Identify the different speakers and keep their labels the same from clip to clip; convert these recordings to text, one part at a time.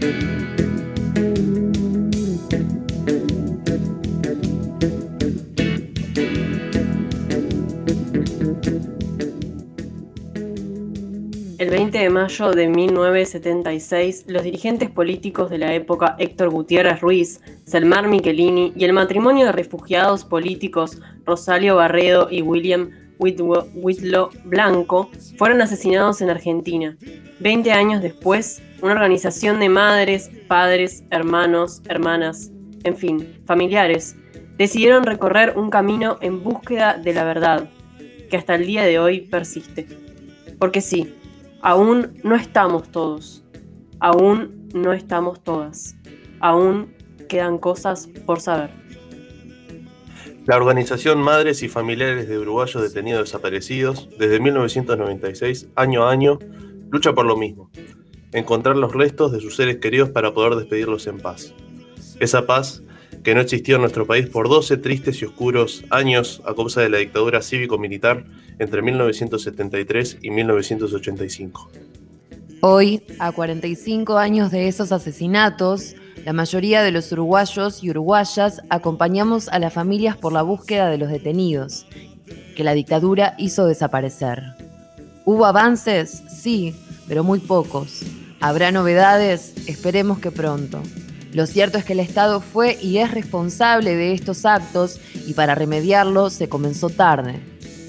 Speaker 1: El 20 de mayo de 1976, los dirigentes políticos de la época Héctor Gutiérrez Ruiz, Selmar Michelini y el matrimonio de refugiados políticos Rosario Barredo y William Whitlow Blanco fueron asesinados en Argentina. Veinte años después, una organización de madres, padres, hermanos, hermanas, en fin, familiares, decidieron recorrer un camino en búsqueda de la verdad, que hasta el día de hoy persiste. Porque sí, Aún no estamos todos. Aún no estamos todas. Aún quedan cosas por saber.
Speaker 2: La organización Madres y Familiares de Uruguayos Detenidos Desaparecidos, desde 1996, año a año, lucha por lo mismo, encontrar los restos de sus seres queridos para poder despedirlos en paz. Esa paz que no existió en nuestro país por 12 tristes y oscuros años a causa de la dictadura cívico-militar entre 1973 y 1985.
Speaker 3: Hoy, a 45 años de esos asesinatos, la mayoría de los uruguayos y uruguayas acompañamos a las familias por la búsqueda de los detenidos, que la dictadura hizo desaparecer. ¿Hubo avances? Sí, pero muy pocos. ¿Habrá novedades? Esperemos que pronto. Lo cierto es que el Estado fue y es responsable de estos actos y para remediarlo se comenzó tarde.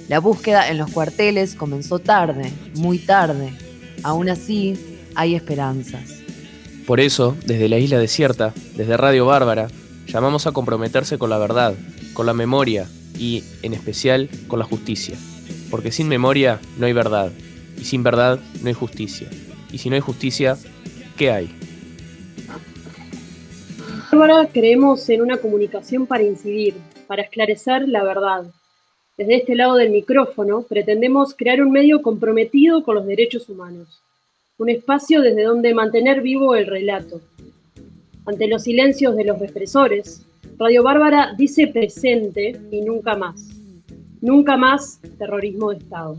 Speaker 3: La búsqueda en los cuarteles comenzó tarde, muy tarde. Aún así, hay esperanzas.
Speaker 4: Por eso, desde la isla desierta, desde Radio Bárbara, llamamos a comprometerse con la verdad, con la memoria y, en especial, con la justicia. Porque sin memoria no hay verdad, y sin verdad no hay justicia. Y si no hay justicia, ¿qué hay?
Speaker 5: Bárbara creemos en una comunicación para incidir, para esclarecer la verdad. Desde este lado del micrófono pretendemos crear un medio comprometido con los derechos humanos, un espacio desde donde mantener vivo el relato. Ante los silencios de los represores, Radio Bárbara dice presente y nunca más. Nunca más terrorismo de Estado.